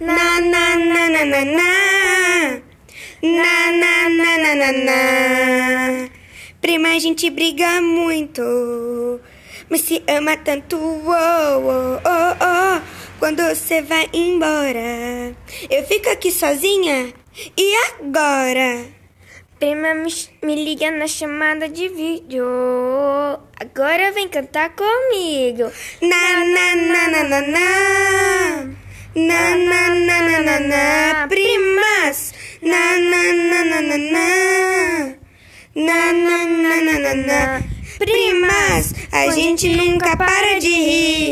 Na na na na na na. Na na na na na na. Prima, a gente briga muito. Mas se ama tanto, oh, oh, oh, oh. Quando você vai embora, eu fico aqui sozinha. E agora? Prima me, me liga na chamada de vídeo. Agora vem cantar comigo. Na na na na na na. Na na na na. Primas. Na na na na na na. Na na na na na. Primas, a gente nunca para de rir.